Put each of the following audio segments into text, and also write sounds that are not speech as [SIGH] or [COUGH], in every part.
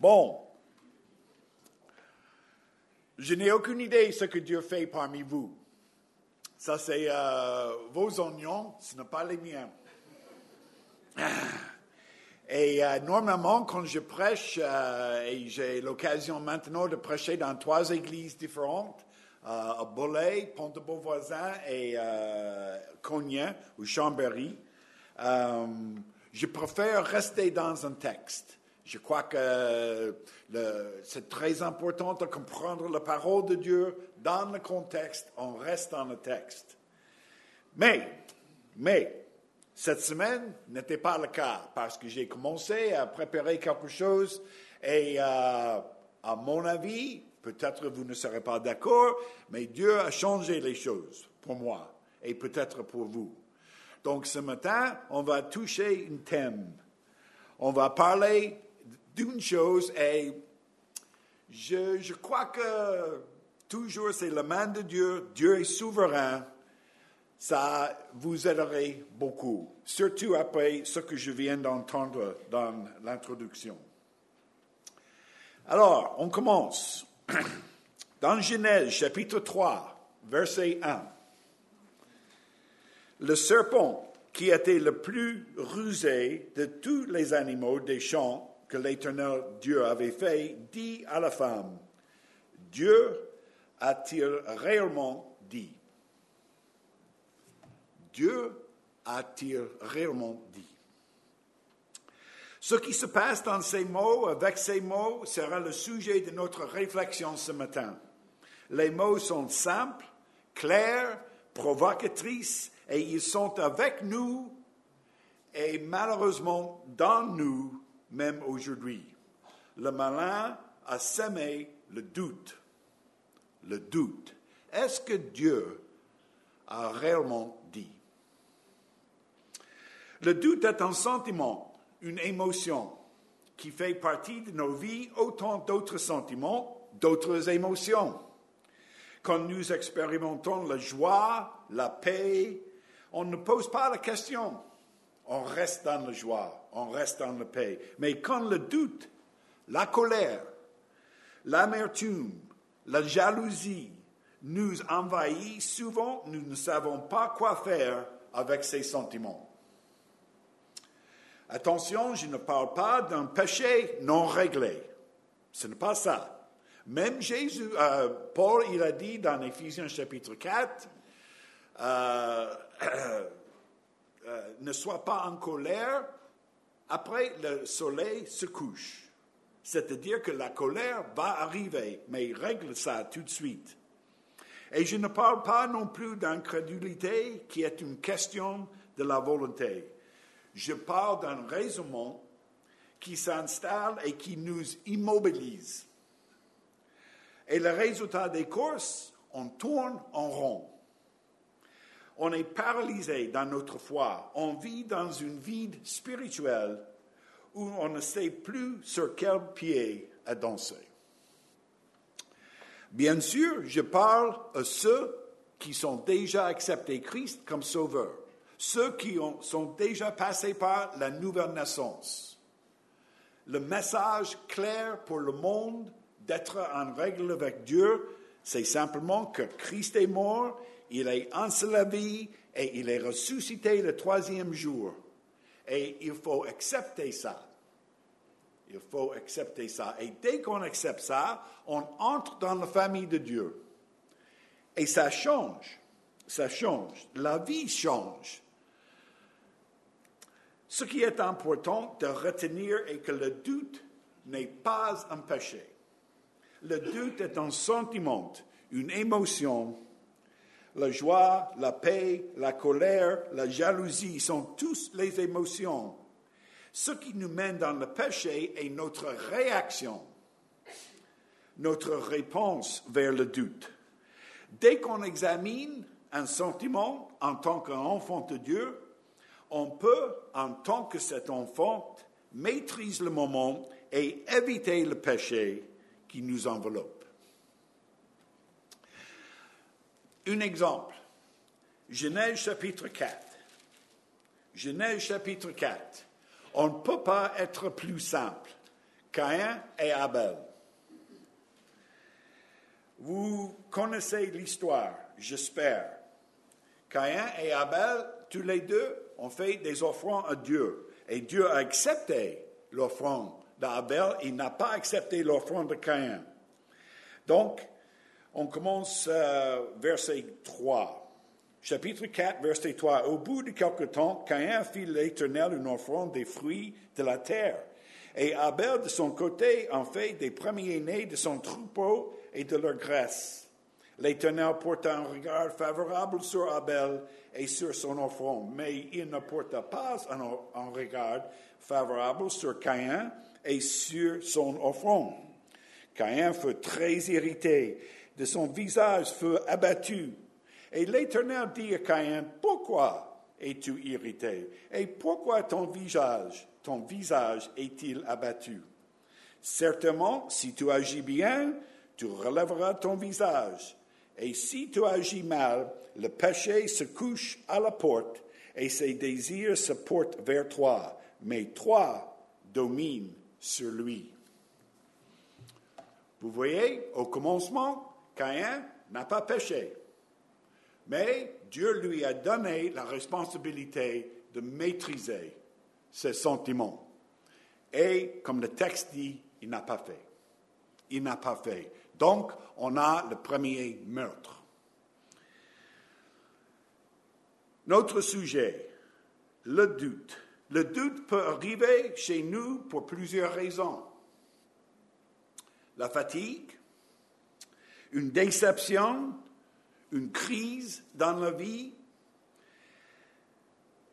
Bon. Je n'ai aucune idée de ce que Dieu fait parmi vous. Ça, c'est euh, vos oignons, ce n'est pas les miens. Et euh, normalement, quand je prêche, euh, et j'ai l'occasion maintenant de prêcher dans trois églises différentes, à Pont-de-Beauvoisin et Cognac ou Chambéry, je préfère rester dans un texte. Je crois que c'est très important de comprendre la parole de Dieu dans le contexte. On reste dans le texte. Mais, mais, cette semaine n'était pas le cas parce que j'ai commencé à préparer quelque chose et euh, à mon avis, peut-être vous ne serez pas d'accord, mais Dieu a changé les choses pour moi et peut-être pour vous. Donc ce matin, on va toucher un thème. On va parler d'une chose et je, je crois que toujours c'est la main de Dieu, Dieu est souverain. Ça vous aiderait beaucoup, surtout après ce que je viens d'entendre dans l'introduction. Alors, on commence. [CLEARS THROAT] Dans Genèse chapitre 3, verset 1 le serpent qui était le plus rusé de tous les animaux des champs que l'Éternel Dieu avait fait, dit à la femme, Dieu a-t-il réellement dit? Dieu a-t-il réellement dit? Ce qui se passe dans ces mots, avec ces mots, sera le sujet de notre réflexion ce matin. Les mots sont simples, clairs, provocatrices et ils sont avec nous et malheureusement dans nous même aujourd'hui. Le malin a semé le doute. Le doute. Est-ce que Dieu a réellement dit? Le doute est un sentiment, une émotion qui fait partie de nos vies autant d'autres sentiments, d'autres émotions. Quand nous expérimentons la joie, la paix, on ne pose pas la question. On reste dans la joie, on reste dans la paix. Mais quand le doute, la colère, l'amertume, la jalousie nous envahit, souvent nous ne savons pas quoi faire avec ces sentiments. Attention, je ne parle pas d'un péché non réglé. Ce n'est pas ça. Même Jésus, euh, Paul, il a dit dans Éphésiens chapitre 4, euh, [CLEARS THROAT] euh, ne sois pas en colère après le soleil se couche. C'est-à-dire que la colère va arriver, mais règle ça tout de suite. Et je ne parle pas non plus d'incrédulité qui est une question de la volonté. Je parle d'un raisonnement qui s'installe et qui nous immobilise. Et le résultat des courses, on tourne en rond. On est paralysé dans notre foi. On vit dans une vide spirituelle où on ne sait plus sur quel pied à danser. Bien sûr, je parle à ceux qui sont déjà acceptés Christ comme sauveur, ceux qui ont, sont déjà passés par la nouvelle naissance. Le message clair pour le monde d'être en règle avec Dieu, c'est simplement que Christ est mort il est enseveli et il est ressuscité le troisième jour. Et il faut accepter ça. Il faut accepter ça. Et dès qu'on accepte ça, on entre dans la famille de Dieu. Et ça change. Ça change. La vie change. Ce qui est important de retenir est que le doute n'est pas un péché. Le doute est un sentiment, une émotion la joie, la paix, la colère, la jalousie sont tous les émotions. Ce qui nous mène dans le péché est notre réaction, notre réponse vers le doute. Dès qu'on examine un sentiment en tant qu'enfant de Dieu, on peut, en tant que cet enfant, maîtriser le moment et éviter le péché qui nous enveloppe. Un exemple. Genèse chapitre 4. Genèse chapitre 4. On ne peut pas être plus simple Caïn et Abel. Vous connaissez l'histoire, j'espère. Caïn et Abel, tous les deux, ont fait des offrandes à Dieu. Et Dieu a accepté l'offrande d'Abel, il n'a pas accepté l'offrande de Caïn. Donc, on commence euh, verset 3. Chapitre 4, verset 3. Au bout de quelque temps, Caïn fit l'Éternel une offrande des fruits de la terre. Et Abel, de son côté, en fait des premiers-nés de son troupeau et de leur graisse. L'Éternel porta un regard favorable sur Abel et sur son offrande, mais il ne porta pas un, un regard favorable sur Caïn et sur son offrande. Caïn fut très irrité, de son visage fut abattu. Et l'Éternel dit à Caïn, pourquoi es-tu irrité? Et pourquoi ton visage, ton visage est-il abattu? Certainement, si tu agis bien, tu relèveras ton visage. Et si tu agis mal, le péché se couche à la porte et ses désirs se portent vers toi. Mais toi domines sur lui. Vous voyez, au commencement, Caïn n'a pas péché. Mais Dieu lui a donné la responsabilité de maîtriser ses sentiments. Et comme le texte dit, il n'a pas fait. Il n'a pas fait. Donc, on a le premier meurtre. Notre sujet, le doute. Le doute peut arriver chez nous pour plusieurs raisons. La fatigue, une déception, une crise dans la vie,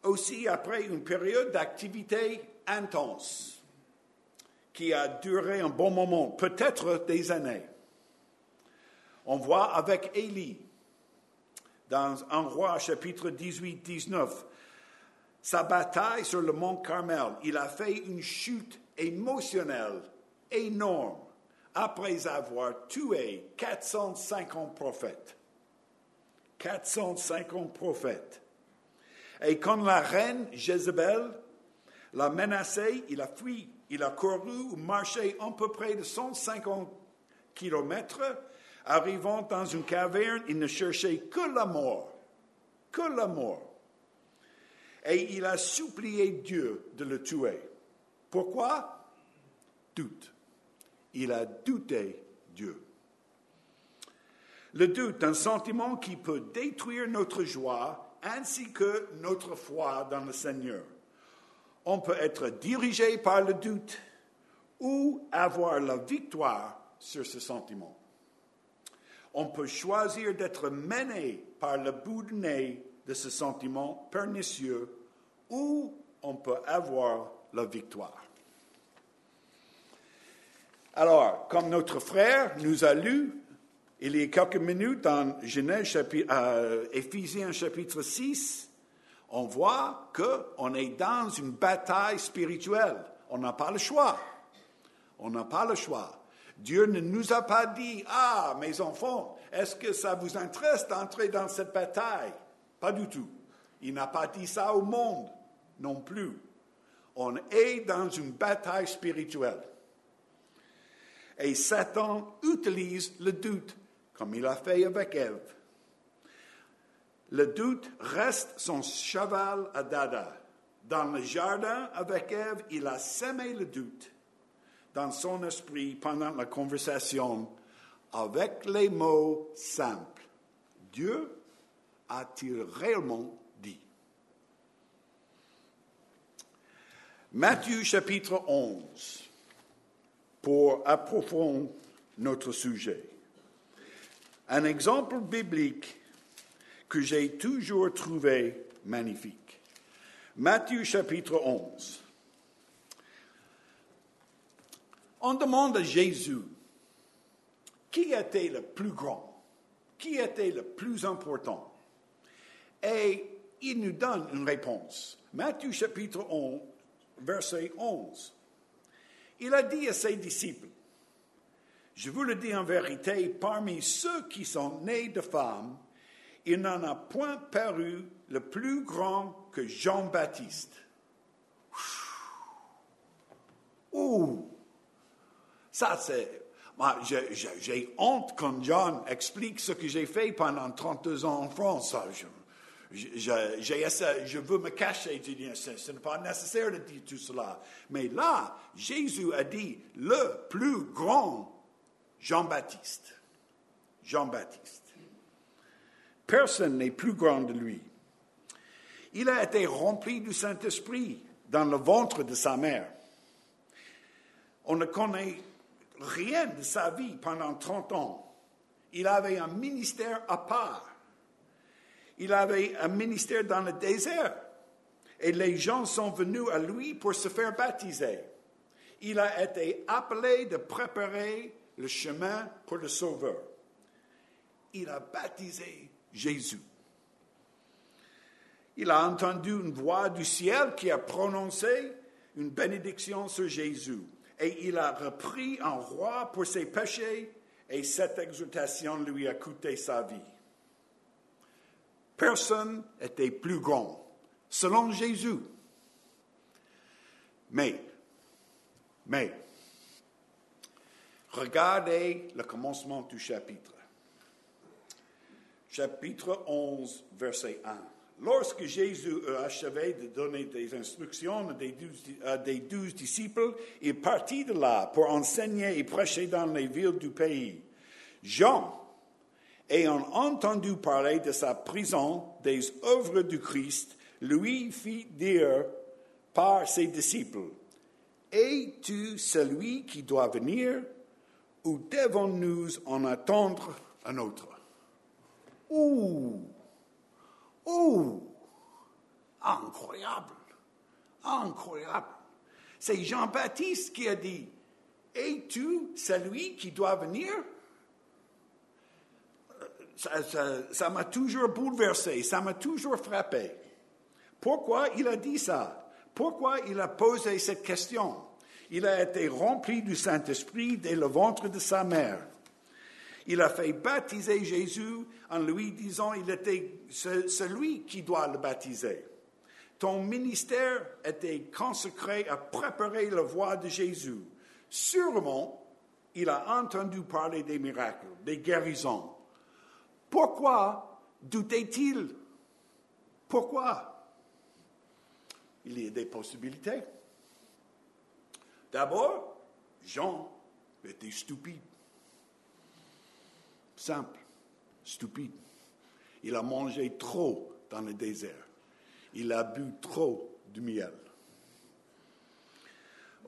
aussi après une période d'activité intense qui a duré un bon moment, peut-être des années. On voit avec Élie, dans un roi chapitre 18-19, sa bataille sur le mont Carmel. Il a fait une chute émotionnelle énorme après avoir tué 450 prophètes. 450 prophètes. Et quand la reine Jézabel l'a menacé, il a fui. Il a couru ou marché à peu près de 150 kilomètres Arrivant dans une caverne, il ne cherchait que la mort, que la mort. Et il a supplié Dieu de le tuer. Pourquoi? Doute. Il a douté Dieu. Le doute, un sentiment qui peut détruire notre joie ainsi que notre foi dans le Seigneur. On peut être dirigé par le doute ou avoir la victoire sur ce sentiment on peut choisir d'être mené par le bout de ce sentiment pernicieux ou on peut avoir la victoire. Alors, comme notre frère nous a lu il y a quelques minutes dans Genèse euh, Éphésiens chapitre 6, on voit qu'on est dans une bataille spirituelle. On n'a pas le choix. On n'a pas le choix. Dieu ne nous a pas dit, ah, mes enfants, est-ce que ça vous intéresse d'entrer dans cette bataille? Pas du tout. Il n'a pas dit ça au monde non plus. On est dans une bataille spirituelle. Et Satan utilise le doute, comme il a fait avec Ève. Le doute reste son cheval à dada. Dans le jardin avec Ève, il a semé le doute dans son esprit pendant la conversation avec les mots simples. Dieu a-t-il réellement dit? Matthieu chapitre 11, pour approfondir notre sujet. Un exemple biblique que j'ai toujours trouvé magnifique. Matthieu chapitre 11. On demande à Jésus qui était le plus grand, qui était le plus important? Et il nous donne une réponse. Matthieu chapitre 11, verset 11. Il a dit à ses disciples, je vous le dis en vérité, parmi ceux qui sont nés de femmes, il n'en a point paru le plus grand que Jean-Baptiste. Ouh! Ça, c'est. J'ai honte quand John explique ce que j'ai fait pendant 32 ans en France. Je, je, veux me cacher. Ce n'est pas nécessaire de dire tout cela. Mais là, Jésus a dit le plus grand Jean-Baptiste. Jean-Baptiste. Personne n'est plus grand de lui. Il a été rempli du Saint-Esprit dans le ventre de sa mère. On ne connaît rien de sa vie pendant 30 ans. Il avait un ministère à part. Il avait un ministère dans le désert. Et les gens sont venus à lui pour se faire baptiser. Il a été appelé de préparer le chemin pour le Sauveur. Il a baptisé Jésus. Il a entendu une voix du ciel qui a prononcé une bénédiction sur Jésus. Et il a repris un roi pour ses péchés et cette exhortation lui a coûté sa vie. Personne n'était plus grand, selon Jésus. Mais, mais, regardez le commencement du chapitre. Chapitre 11, verset 1. Lorsque Jésus a achevé de donner des instructions à des douze, disciples, il partit de là pour enseigner et prêcher dans les villes du pays. Jean, ayant entendu parler de sa prison, des œuvres du Christ, lui fit dire par ses disciples, Es-tu celui qui doit venir ou devons-nous en attendre un autre? Ouh Oh, incroyable, incroyable. C'est Jean-Baptiste qui a dit, es-tu celui qui doit venir? Ça m'a toujours bouleversé, ça m'a toujours frappé. Pourquoi il a dit ça? Pourquoi il a posé cette question? Il a été rempli du Saint-Esprit dès le ventre de sa mère. Il a fait baptiser Jésus en lui disant il était celui qui doit le baptiser. Ton ministère était consacré à préparer la voie de Jésus. Sûrement, il a entendu parler des miracles, des guérisons. Pourquoi doutait-il? Pourquoi? Il y a des possibilités. D'abord, Jean était stupide. Simple, stupide. Il a mangé trop dans le désert. Il a bu trop de miel.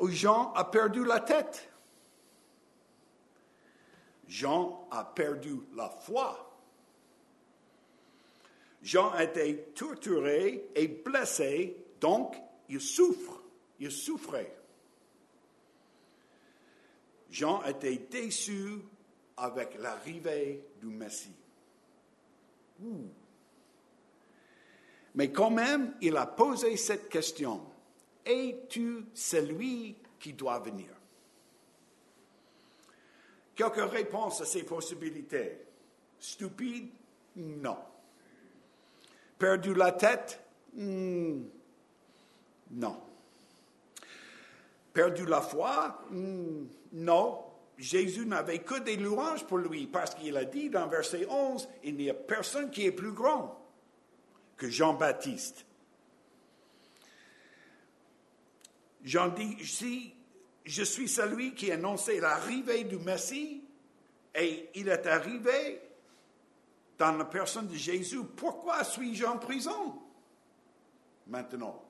Jean a perdu la tête. Jean a perdu la foi. Jean a torturé et blessé, donc il souffre, il souffrait. Jean été déçu avec l'arrivée du Messie. Mais quand même, il a posé cette question. Es-tu celui qui doit venir? Quelques réponses à ces possibilités. Stupide? Non. Perdu la tête? Hmm. Non. Perdu la foi? Hmm. Non. Jésus n'avait que des louanges pour lui parce qu'il a dit dans verset 11, il n'y a personne qui est plus grand que Jean-Baptiste. Jean dit, si je suis celui qui annonçait l'arrivée du Messie et il est arrivé dans la personne de Jésus, pourquoi suis-je en prison? Maintenant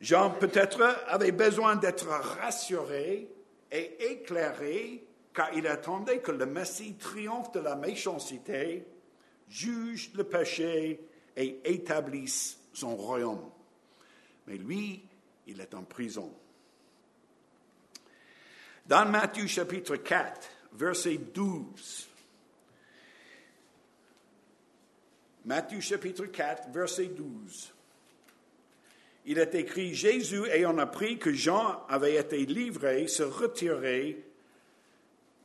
Jean peut-être avait besoin d'être rassuré et éclairé car il attendait que le Messie triomphe de la méchanceté, juge le péché et établisse son royaume. Mais lui, il est en prison. Dans Matthieu chapitre 4, verset 12, Matthieu chapitre 4, verset 12 il est écrit, Jésus, ayant appris que Jean avait été livré, se retirait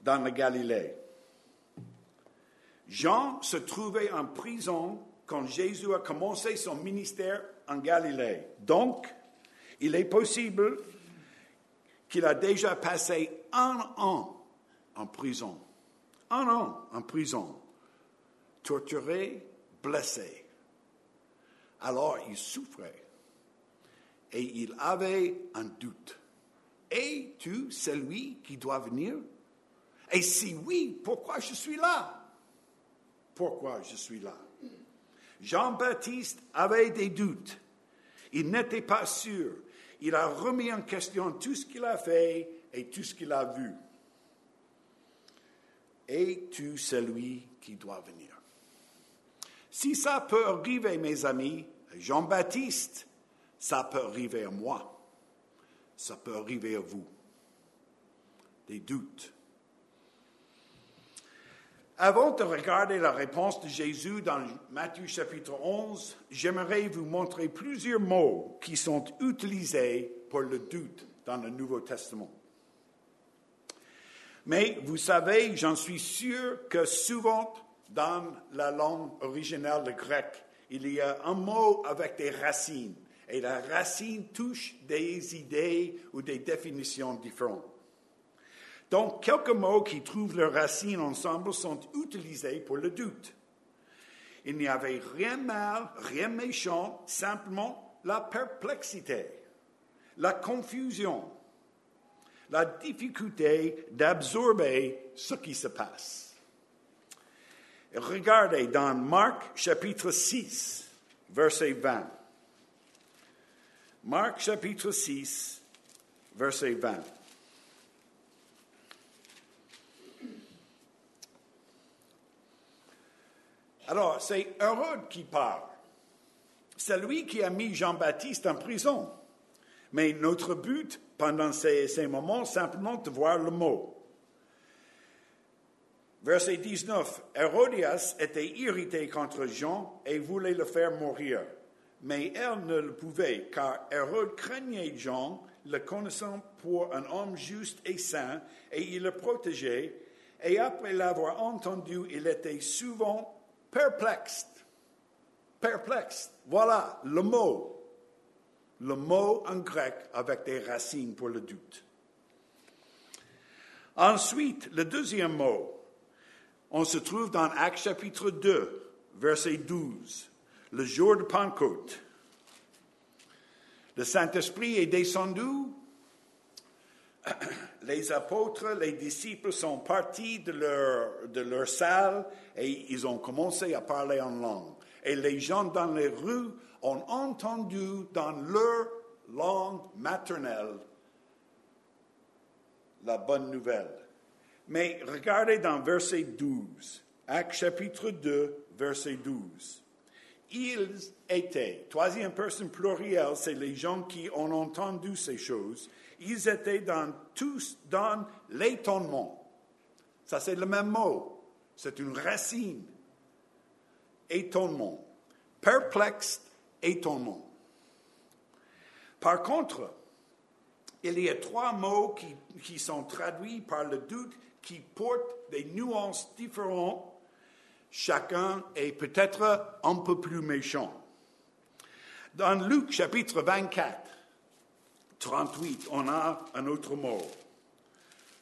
dans la Galilée. Jean se trouvait en prison quand Jésus a commencé son ministère en Galilée. Donc, il est possible qu'il a déjà passé un an en prison. Un an en prison. Torturé, blessé. Alors il souffrait. Et il avait un doute. Es-tu celui qui doit venir? Et si oui, pourquoi je suis là? Pourquoi je suis là? Jean-Baptiste avait des doutes. Il n'était pas sûr. Il a remis en question tout ce qu'il a fait et tout ce qu'il a vu. Es-tu celui qui doit venir? Si ça peut arriver, mes amis, Jean-Baptiste, ça peut arriver à moi. Ça peut arriver à vous. Des doutes. Avant de regarder la réponse de Jésus dans Matthieu chapitre 11, j'aimerais vous montrer plusieurs mots qui sont utilisés pour le doute dans le Nouveau Testament. Mais vous savez, j'en suis sûr que souvent dans la langue originale, le grec, il y a un mot avec des racines. Et la racine touche des idées ou des définitions différentes. Donc, quelques mots qui trouvent leurs racines ensemble sont utilisés pour le doute. Il n'y avait rien mal, rien méchant, simplement la perplexité, la confusion, la difficulté d'absorber ce qui se passe. Regardez dans Marc chapitre 6, verset 20. Marc chapitre 6, verset 20. Alors, c'est Hérode qui parle. C'est lui qui a mis Jean-Baptiste en prison. Mais notre but pendant ces, moments, simplement de voir le mot. Verset 19. Hérodias était irrité contre Jean et voulait le faire mourir. Mais elle ne le pouvait, car Hérode craignait Jean, le connaissant pour un homme juste et saint, et il le protégeait. Et après l'avoir entendu, il était souvent perplexe. Perplexe. Voilà le mot. Le mot en grec avec des racines pour le doute. Ensuite, le deuxième mot, on se trouve dans Actes chapitre 2, verset 12, le jour de Pentecôte. Le Saint-Esprit est descendu, [CLEARS THROAT] les apôtres, les disciples sont partis de leur, de leur salle et ils ont commencé à parler en langue. Et les gens dans les rues ont entendu dans leur langue maternelle la bonne nouvelle. Mais regardez dans verset 12, Acte chapitre 2, verset 12. Ils étaient, troisième personne plurielle, c'est les gens qui ont entendu ces choses, ils étaient dans tous dans l'étonnement. Ça, c'est le même mot. C'est une racine. Étonnement. Perplexe, étonnement. Par contre, il y a trois mots qui, qui sont traduits par le doute qui portent des nuances différentes. Chacun est peut-être un peu plus méchant. Dans Luc chapitre 24, 38, on a un autre mot.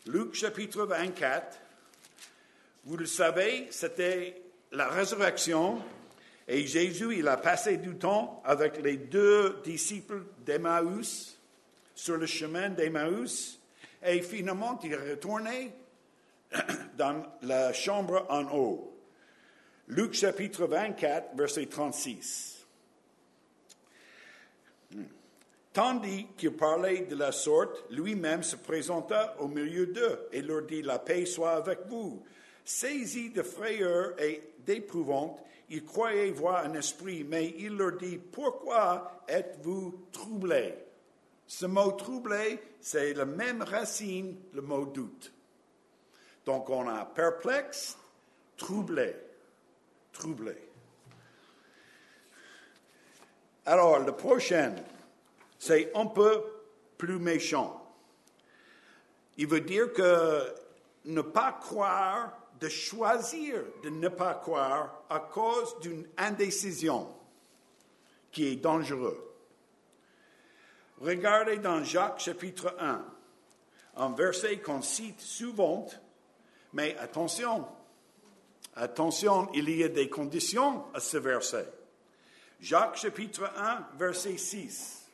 Luc chapitre 24, vous le savez, c'était la résurrection et Jésus, il a passé du temps avec les deux disciples d'Emmaüs sur le chemin d'Emmaüs et finalement il est retourné [CLEARS THROAT] dans la chambre en haut. Luc chapitre 24, verset 36. Tandis qu'il parlait de la sorte, lui-même se présenta au milieu d'eux et leur dit, La paix soit avec vous. Saisi de frayeur et d'épouvante, ils croyaient voir un esprit, mais il leur dit, Pourquoi êtes-vous troublés Ce mot troublé, c'est la même racine, le mot doute. Donc on a perplexe, troublé, troublé. Alors, le prochain, c'est un peu plus méchant. Il veut dire que ne pas croire, de choisir de ne pas croire à cause d'une indécision qui est dangereuse. Regardez dans Jacques chapitre 1, un verset qu'on cite souvent, mais attention, attention, il y a des conditions à ce verset. Jacques chapitre 1, verset 6.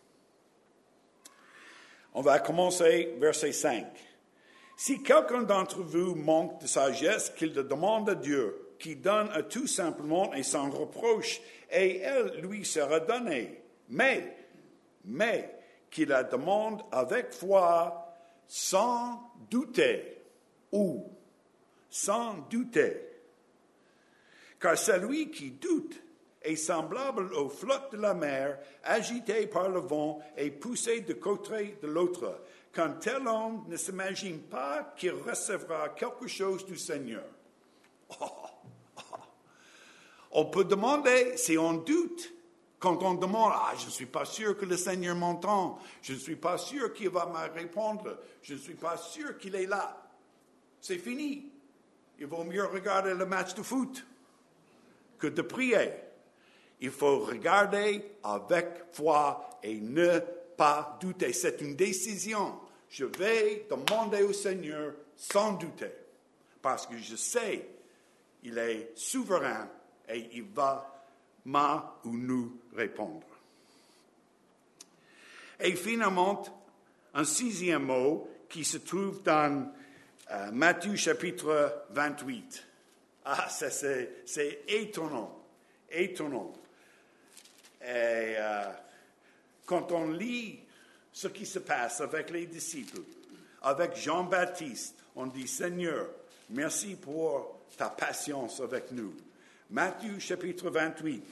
On va commencer verset 5. Si quelqu'un d'entre vous manque de sagesse, qu'il le demande à Dieu, qui donne à tout simplement et sans reproche, et elle lui sera donnée. Mais, mais, qu'il la demande avec foi, sans douter, ou sans douter. Car celui qui doute est semblable aux flottes de la mer, agité par le vent et poussé de côté de l'autre, quand tel homme ne s'imagine pas qu'il recevra quelque chose du Seigneur. [LAUGHS] On peut demander si on doute. Quand on demande, ah, je ne suis pas sûr que le Seigneur m'entend, je ne suis pas sûr qu'il va me répondre, je ne suis pas sûr qu'il est là. C'est fini. Il vaut mieux regarder le match de foot que de prier. Il faut regarder avec foi et ne pas douter. C'est une décision. Je vais demander au Seigneur sans douter, parce que je sais, il est souverain et il va m'a ou nous répondre. Et finalement, un sixième mot qui se trouve dans euh, Matthieu chapitre 28. Ah, c'est étonnant, étonnant. Et euh, quand on lit ce qui se passe avec les disciples, avec Jean-Baptiste, on dit Seigneur, merci pour ta patience avec nous. Matthieu chapitre 28.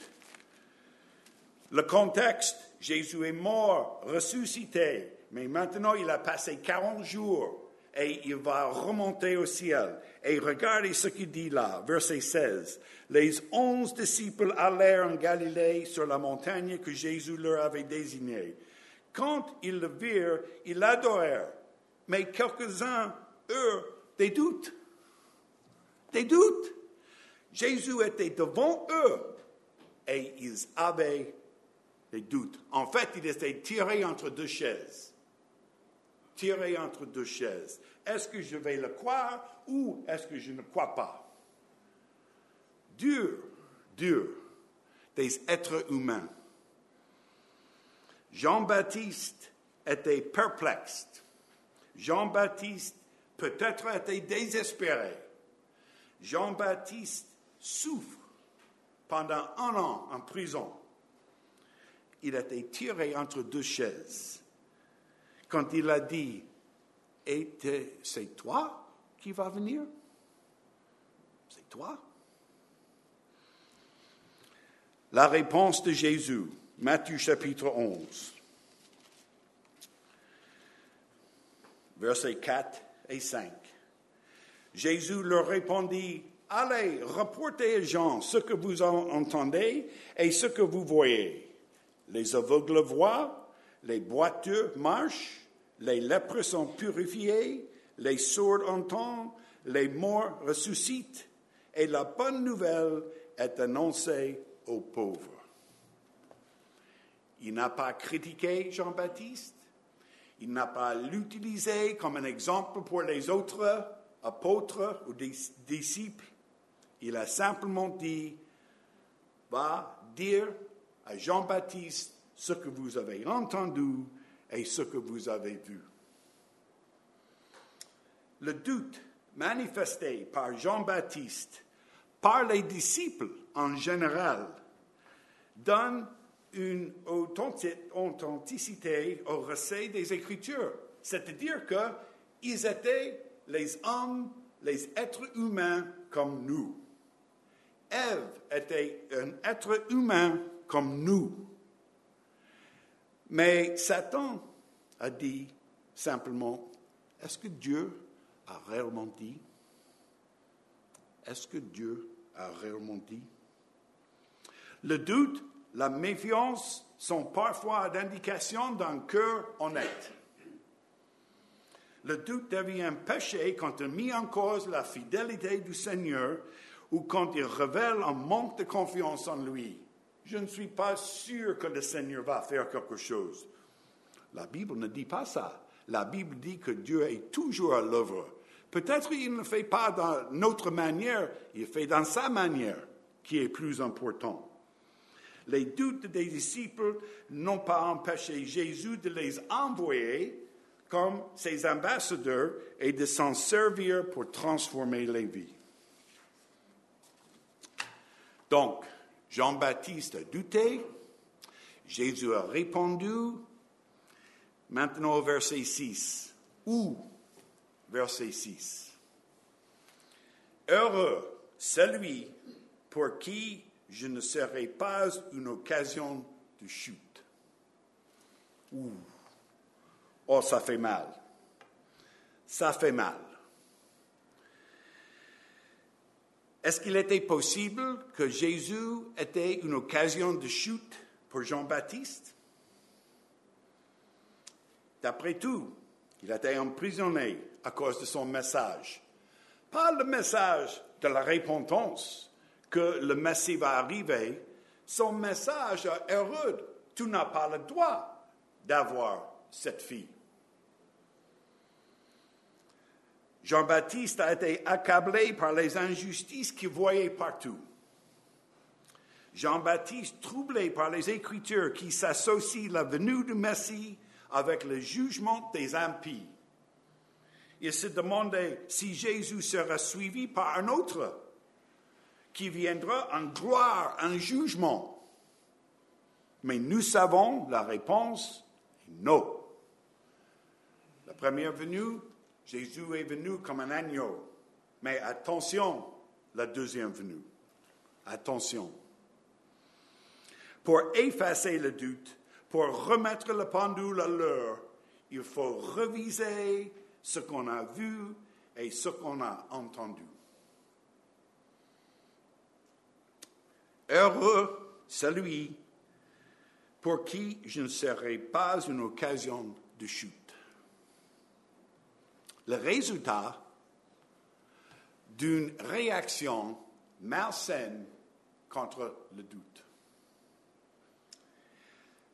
Le contexte, Jésus est mort, ressuscité, mais maintenant il a passé 40 jours et il va remonter au ciel. Et regardez ce qu'il dit là, verset 16. Les onze disciples allèrent en Galilée sur la montagne que Jésus leur avait désignée. Quand ils le virent, ils l'adorèrent. Mais quelques-uns eurent des doutes. Des doutes. Jésus était devant eux et ils avaient des doutes. En fait, il était tiré entre deux chaises. Tiré entre deux chaises. Est-ce que je vais le croire ou est-ce que je ne crois pas? Dur, dur, des êtres humains. Jean-Baptiste était perplexe. Jean-Baptiste peut-être était désespéré. Jean-Baptiste souffre pendant un an en prison. Il a été tiré entre deux chaises. Quand il a dit, c'est toi qui vas venir C'est toi La réponse de Jésus, Matthieu chapitre 11, versets 4 et 5. Jésus leur répondit, Allez, reportez à Jean ce que vous entendez et ce que vous voyez. Les aveugles voient, les boiteux marchent, les lépreux sont purifiés, les sourds entendent, les morts ressuscitent, et la bonne nouvelle est annoncée aux pauvres. Il n'a pas critiqué Jean-Baptiste, il n'a pas l'utilisé comme un exemple pour les autres apôtres ou disciples. Il a simplement dit, va dire à Jean-Baptiste ce que vous avez entendu et ce que vous avez vu. Le doute manifesté par Jean-Baptiste, par les disciples en général, donne une authenticité au récit des Écritures. C'est-à-dire qu'ils étaient les hommes, les êtres humains comme nous. Ève était un être humain comme nous. Mais Satan a dit simplement, est-ce que Dieu a réellement dit? Est-ce que Dieu a réellement dit? Le doute, la méfiance sont parfois d'indication d'un cœur honnête. Le doute devient péché quand il met en cause la fidélité du Seigneur ou quand il révèle un manque de confiance en lui. Je ne suis pas sûr que le Seigneur va faire quelque chose. La Bible ne dit pas ça. la Bible dit que Dieu est toujours à l'œuvre. Peut-être il ne fait pas dans notre manière, il fait dans sa manière qui est plus important. Les doutes des disciples n'ont pas empêché Jésus de les envoyer comme ses ambassadeurs et de s'en servir pour transformer les vies. Donc, Jean-Baptiste a douté, Jésus a répondu. Maintenant au verset 6. Où? Verset 6. Heureux celui pour qui je ne serai pas une occasion de chute. Ouh. Oh, ça fait mal. Ça fait mal. Est-ce qu'il était possible que Jésus était une occasion de chute pour Jean-Baptiste? D'après tout, il était emprisonné à cause de son message. Pas le message de la repentance que le Messie va arriver, son message heureux. Tu n'as pas le droit d'avoir cette fille. Jean-Baptiste a été accablé par les injustices qu'il voyait partout. Jean-Baptiste, troublé par les Écritures qui s'associent la venue du Messie avec le jugement des impies. Il se demandait si Jésus sera suivi par un autre qui viendra en gloire, en jugement. Mais nous savons la réponse non. La première venue Jésus est venu comme un agneau. Mais attention, la deuxième venue. Attention. Pour effacer le doute, pour remettre le pendule à l'heure, il faut reviser ce qu'on a vu et ce qu'on a entendu. Heureux celui pour qui je ne serai pas une occasion de chute le résultat d'une réaction malsaine contre le doute.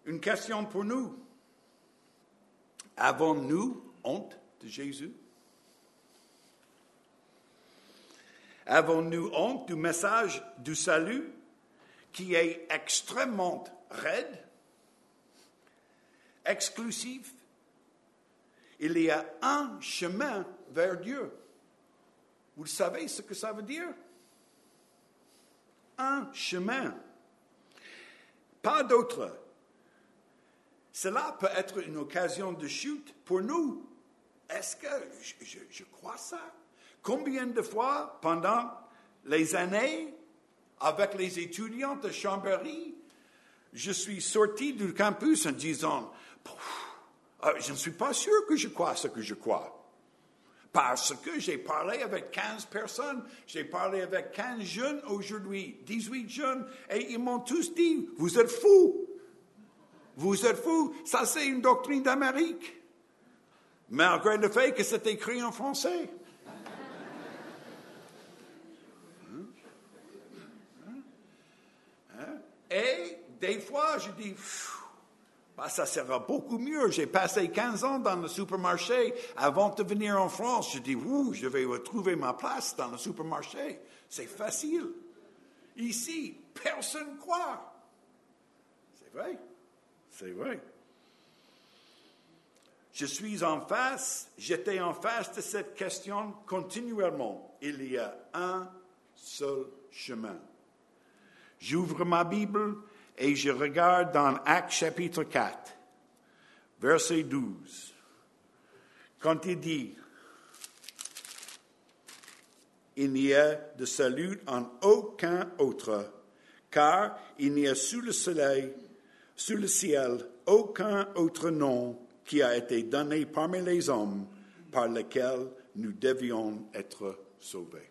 Une question pour nous. Avons-nous honte de Jésus? Avons-nous honte du message du salut? Qui est extrêmement raide, exclusif il y a un chemin vers Dieu. Vous savez ce que ça veut dire? Un chemin. Pas d'autre. Cela peut être une occasion de chute pour nous. Est-ce que je, crois ça? Combien de fois pendant les années, avec les étudiants de Chambéry, je suis sorti du campus en disant, ah, je ne suis pas sûr que je crois ce que je crois. Parce que j'ai parlé avec 15 personnes, j'ai parlé avec 15 jeunes aujourd'hui, 18 jeunes, et ils m'ont tous dit, vous êtes fous. Vous êtes fous. Ça, c'est une doctrine d'Amérique. Malgré le fait que c'est écrit en français. Des fois, je dis, bah, ça sera beaucoup mieux. J'ai passé 15 ans dans le supermarché avant de venir en France. Je dis, ouh, je vais retrouver ma place dans le supermarché. C'est facile. Ici, personne ne croit. C'est vrai. C'est vrai. Je suis en face, j'étais en face de cette question continuellement. Il y a un seul chemin. J'ouvre ma Bible et je regarde dans Actes chapitre 4, verset 12, quand il dit, il n'y a de salut en aucun autre, car il n'y a sous le soleil, sous le ciel, aucun autre nom qui a été donné parmi les hommes par lequel nous devions être sauvés.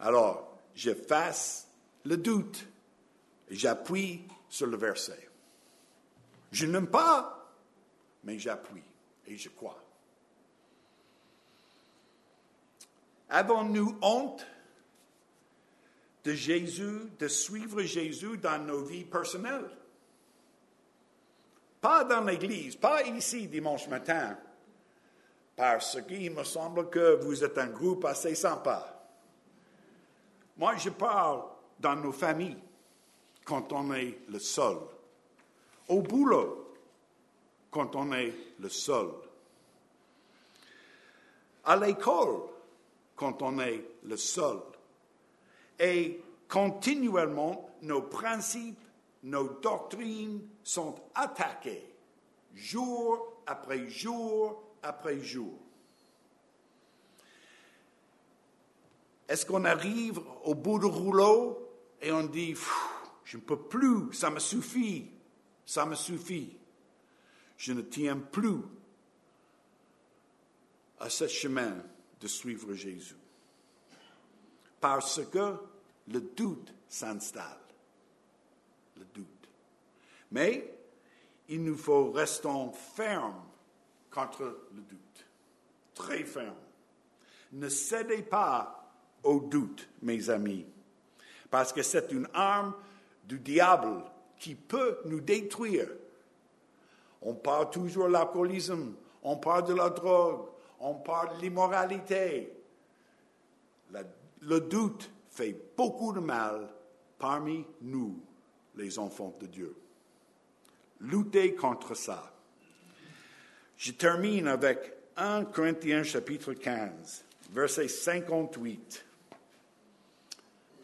Alors, je fasse le doute J'appuie sur le verset. Je n'aime pas, mais j'appuie et je crois. Avons-nous honte de Jésus, de suivre Jésus dans nos vies personnelles? pas dans l'église, pas ici dimanche matin, parce qu'il me semble que vous êtes un groupe assez sympa. Moi, je parle dans nos familles, quand on est le seul. Au boulot, quand on est le seul. À l'école, quand on est le seul. Et continuellement, nos principes, nos doctrines sont attaqués, jour après jour après jour. Est-ce qu'on arrive au bout du rouleau et on dit, je ne peux plus, ça me suffit, ça me suffit. Je ne tiens plus à ce chemin de suivre Jésus. Parce que le doute s'installe. Le doute. Mais il nous faut rester fermes contre le doute. Très ferme. Ne cédez pas au doute, mes amis, parce que c'est une arme du diable qui peut nous détruire. On parle toujours de l'alcoolisme, on parle de la drogue, on parle de l'immoralité. Le doute fait beaucoup de mal parmi nous, les enfants de Dieu. Luttez contre ça. Je termine avec 1 Corinthiens chapitre 15, verset 58.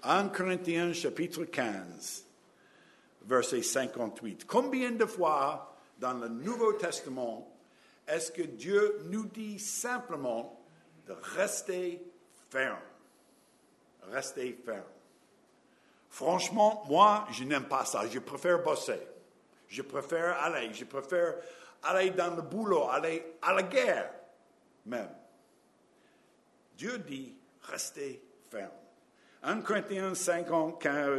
1 Corinthiens chapitre 15, verset 58. Combien de fois dans le Nouveau Testament est-ce que Dieu nous dit simplement de rester ferme? Rester ferme. Franchement, moi, je n'aime pas ça. Je préfère bosser. Je préfère aller. Je préfère aller dans le boulot, aller à la guerre même. Dieu dit, restez ferme. 1 Corinthiens 5,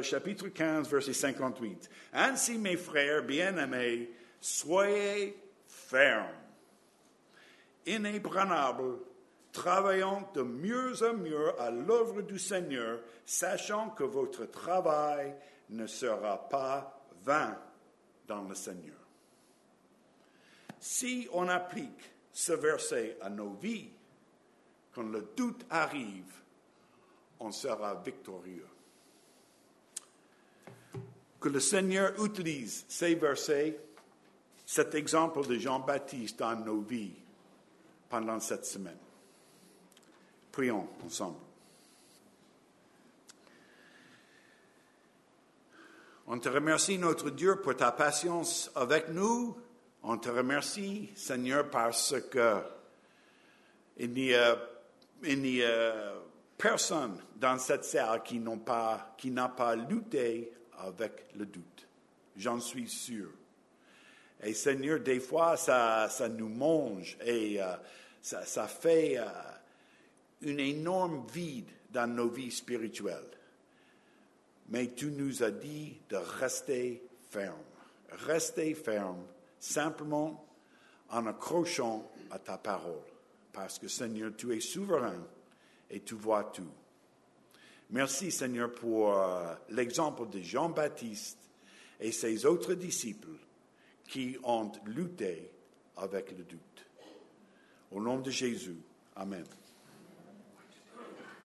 chapitre 15, verset 58. Ainsi, mes frères bien-aimés, soyez fermes, inébranlables, travaillant de mieux en mieux à l'œuvre du Seigneur, sachant que votre travail ne sera pas vain dans le Seigneur. Si on applique ce verset à nos vies, quand le doute arrive, on sera victorieux. Que le Seigneur utilise ces versets, cet exemple de Jean-Baptiste dans nos vies pendant cette semaine. Prions ensemble. On te remercie, notre Dieu, pour ta patience avec nous. On te remercie, Seigneur, parce que il n'y a, personne dans cette salle qui n'a pas, lutté avec le doute. J'en suis sûr. Et Seigneur, des fois, ça, nous mange et euh, ça, ça, fait euh, une énorme vide dans nos vies spirituelles. Mais tu nous as dit de rester ferme. Rester ferme, simplement en accrochant à ta parole. Parce que Seigneur, tu es souverain et tu vois tout. Merci Seigneur pour euh, l'exemple de Jean-Baptiste et ses autres disciples qui ont lutté avec le doute. Au nom de Jésus, Amen.